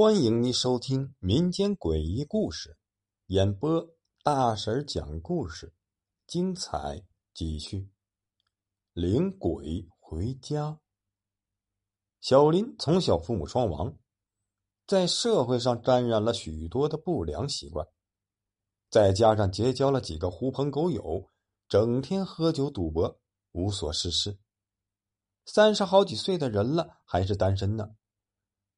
欢迎你收听民间诡异故事，演播大婶讲故事，精彩继续。领鬼回家。小林从小父母双亡，在社会上沾染了许多的不良习惯，再加上结交了几个狐朋狗友，整天喝酒赌博，无所事事。三十好几岁的人了，还是单身呢。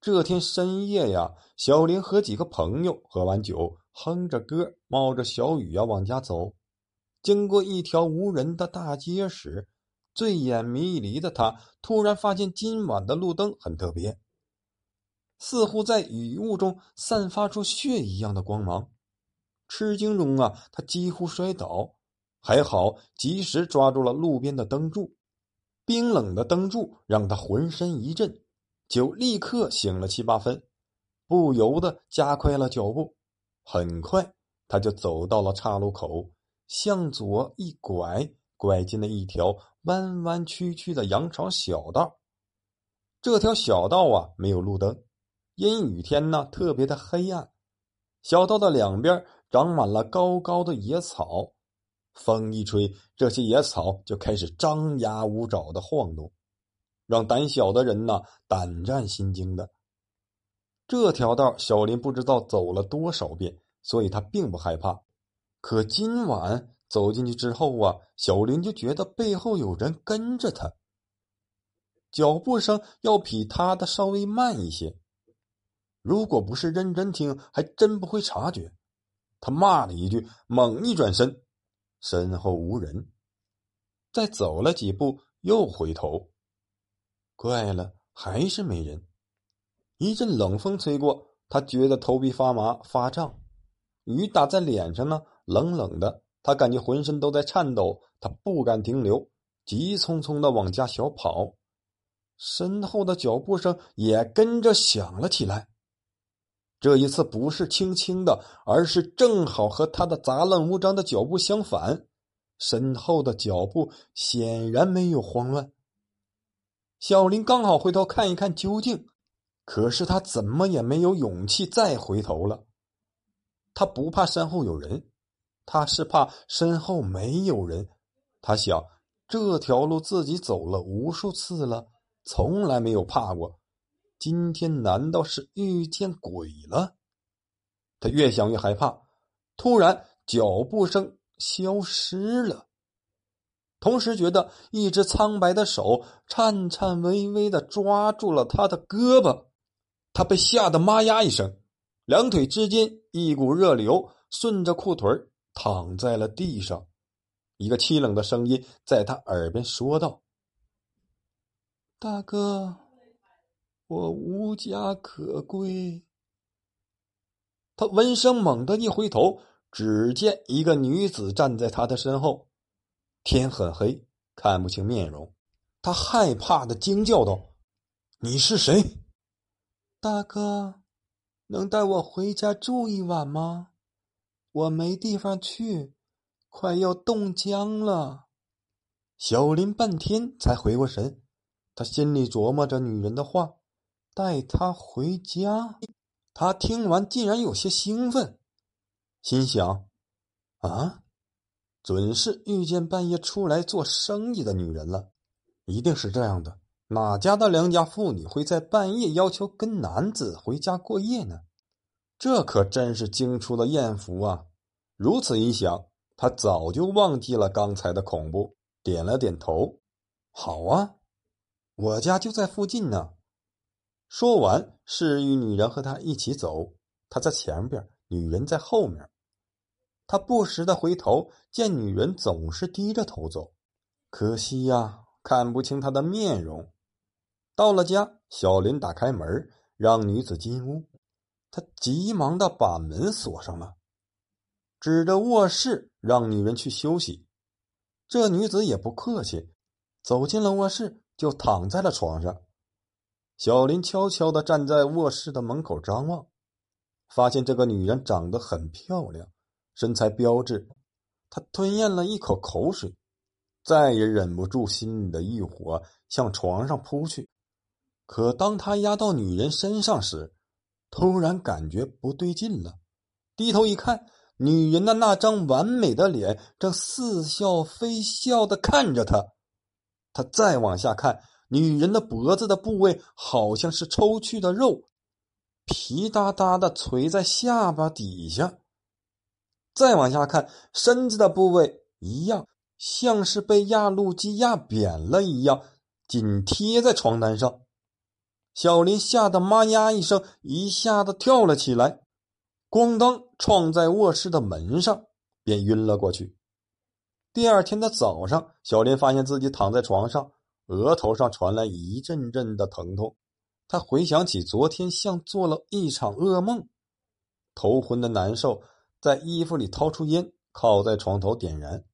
这天深夜呀，小林和几个朋友喝完酒，哼着歌，冒着小雨呀往家走。经过一条无人的大街时，醉眼迷离的他突然发现今晚的路灯很特别，似乎在雨雾中散发出血一样的光芒。吃惊中啊，他几乎摔倒，还好及时抓住了路边的灯柱。冰冷的灯柱让他浑身一震。就立刻醒了七八分，不由得加快了脚步。很快，他就走到了岔路口，向左一拐，拐进了一条弯弯曲曲的羊肠小道。这条小道啊，没有路灯，阴雨天呢，特别的黑暗。小道的两边长满了高高的野草，风一吹，这些野草就开始张牙舞爪的晃动。让胆小的人呐胆战心惊的。这条道小林不知道走了多少遍，所以他并不害怕。可今晚走进去之后啊，小林就觉得背后有人跟着他，脚步声要比他的稍微慢一些。如果不是认真听，还真不会察觉。他骂了一句，猛一转身，身后无人。再走了几步，又回头。怪了，还是没人。一阵冷风吹过，他觉得头皮发麻发胀，雨打在脸上呢，冷冷的，他感觉浑身都在颤抖。他不敢停留，急匆匆的往家小跑，身后的脚步声也跟着响了起来。这一次不是轻轻的，而是正好和他的杂乱无章的脚步相反。身后的脚步显然没有慌乱。小林刚好回头看一看究竟，可是他怎么也没有勇气再回头了。他不怕身后有人，他是怕身后没有人。他想，这条路自己走了无数次了，从来没有怕过。今天难道是遇见鬼了？他越想越害怕。突然，脚步声消失了。同时觉得一只苍白的手颤颤巍巍的抓住了他的胳膊，他被吓得“妈呀”一声，两腿之间一股热流顺着裤腿躺在了地上。一个凄冷的声音在他耳边说道：“大哥，我无家可归。”他闻声猛地一回头，只见一个女子站在他的身后。天很黑，看不清面容。他害怕的惊叫道：“你是谁？大哥，能带我回家住一晚吗？我没地方去，快要冻僵了。”小林半天才回过神，他心里琢磨着女人的话：“带她回家。”他听完竟然有些兴奋，心想：“啊！”准是遇见半夜出来做生意的女人了，一定是这样的。哪家的良家妇女会在半夜要求跟男子回家过夜呢？这可真是惊出了艳福啊！如此一想，他早就忘记了刚才的恐怖，点了点头：“好啊，我家就在附近呢。”说完，示意女人和他一起走，他在前边，女人在后面。他不时的回头，见女人总是低着头走，可惜呀，看不清她的面容。到了家，小林打开门，让女子进屋。他急忙的把门锁上了，指着卧室让女人去休息。这女子也不客气，走进了卧室，就躺在了床上。小林悄悄的站在卧室的门口张望，发现这个女人长得很漂亮。身材标致，他吞咽了一口口水，再也忍不住心里的欲火，向床上扑去。可当他压到女人身上时，突然感觉不对劲了，低头一看，女人的那张完美的脸正似笑非笑的看着他。他再往下看，女人的脖子的部位好像是抽去的肉，皮哒哒的垂在下巴底下。再往下看，身子的部位一样，像是被压路机压扁了一样，紧贴在床单上。小林吓得“妈呀”一声，一下子跳了起来，咣当撞在卧室的门上，便晕了过去。第二天的早上，小林发现自己躺在床上，额头上传来一阵阵的疼痛。他回想起昨天，像做了一场噩梦，头昏的难受。在衣服里掏出烟，靠在床头点燃，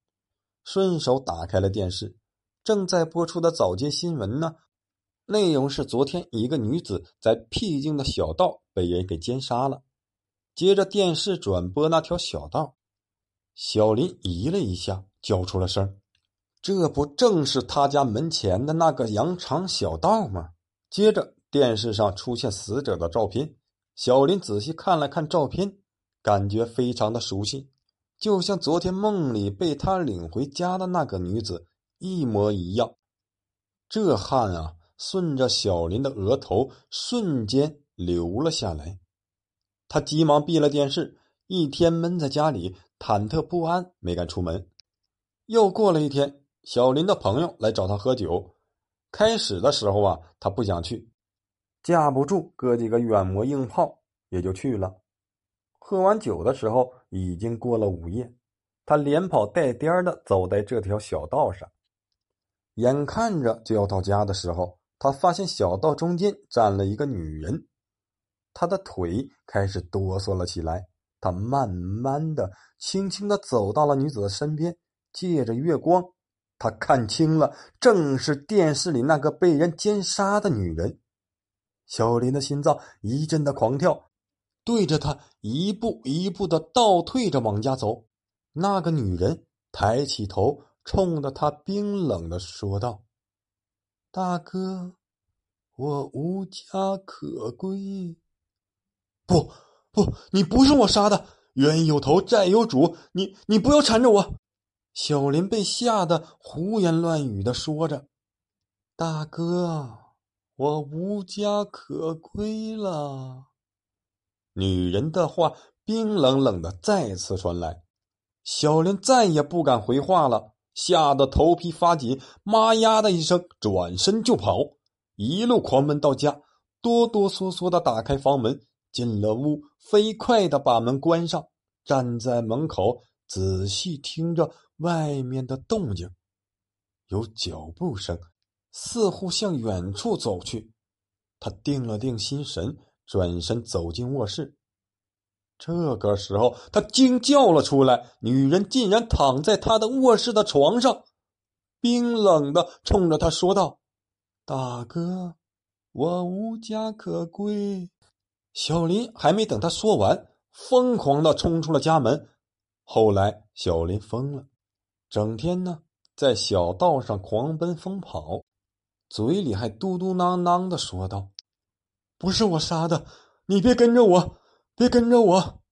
顺手打开了电视，正在播出的早间新闻呢。内容是昨天一个女子在僻静的小道被人给奸杀了。接着电视转播那条小道，小林咦了一下，叫出了声：“这不正是他家门前的那个羊肠小道吗？”接着电视上出现死者的照片，小林仔细看了看照片，感觉非常的熟悉，就像昨天梦里被他领回家的那个女子一模一样。这汗啊！顺着小林的额头瞬间流了下来，他急忙闭了电视。一天闷在家里，忐忑不安，没敢出门。又过了一天，小林的朋友来找他喝酒。开始的时候啊，他不想去，架不住哥几个软磨硬泡，也就去了。喝完酒的时候，已经过了午夜，他连跑带颠的走在这条小道上，眼看着就要到家的时候。他发现小道中间站了一个女人，他的腿开始哆嗦了起来。他慢慢的、轻轻的走到了女子的身边，借着月光，他看清了，正是电视里那个被人奸杀的女人。小林的心脏一阵的狂跳，对着他一步一步的倒退着往家走。那个女人抬起头，冲着他冰冷的说道。大哥，我无家可归。不不，你不是我杀的，冤有头债有主，你你不要缠着我。小林被吓得胡言乱语的说着：“大哥，我无家可归了。”女人的话冰冷冷的再次传来，小林再也不敢回话了。吓得头皮发紧，妈呀的一声，转身就跑，一路狂奔到家，哆哆嗦嗦的打开房门，进了屋，飞快的把门关上，站在门口仔细听着外面的动静，有脚步声，似乎向远处走去。他定了定心神，转身走进卧室。这个时候，他惊叫了出来。女人竟然躺在他的卧室的床上，冰冷的冲着他说道：“大哥，我无家可归。”小林还没等他说完，疯狂的冲出了家门。后来，小林疯了，整天呢在小道上狂奔疯跑，嘴里还嘟嘟囔囔的说道：“不是我杀的，你别跟着我。”别跟着我！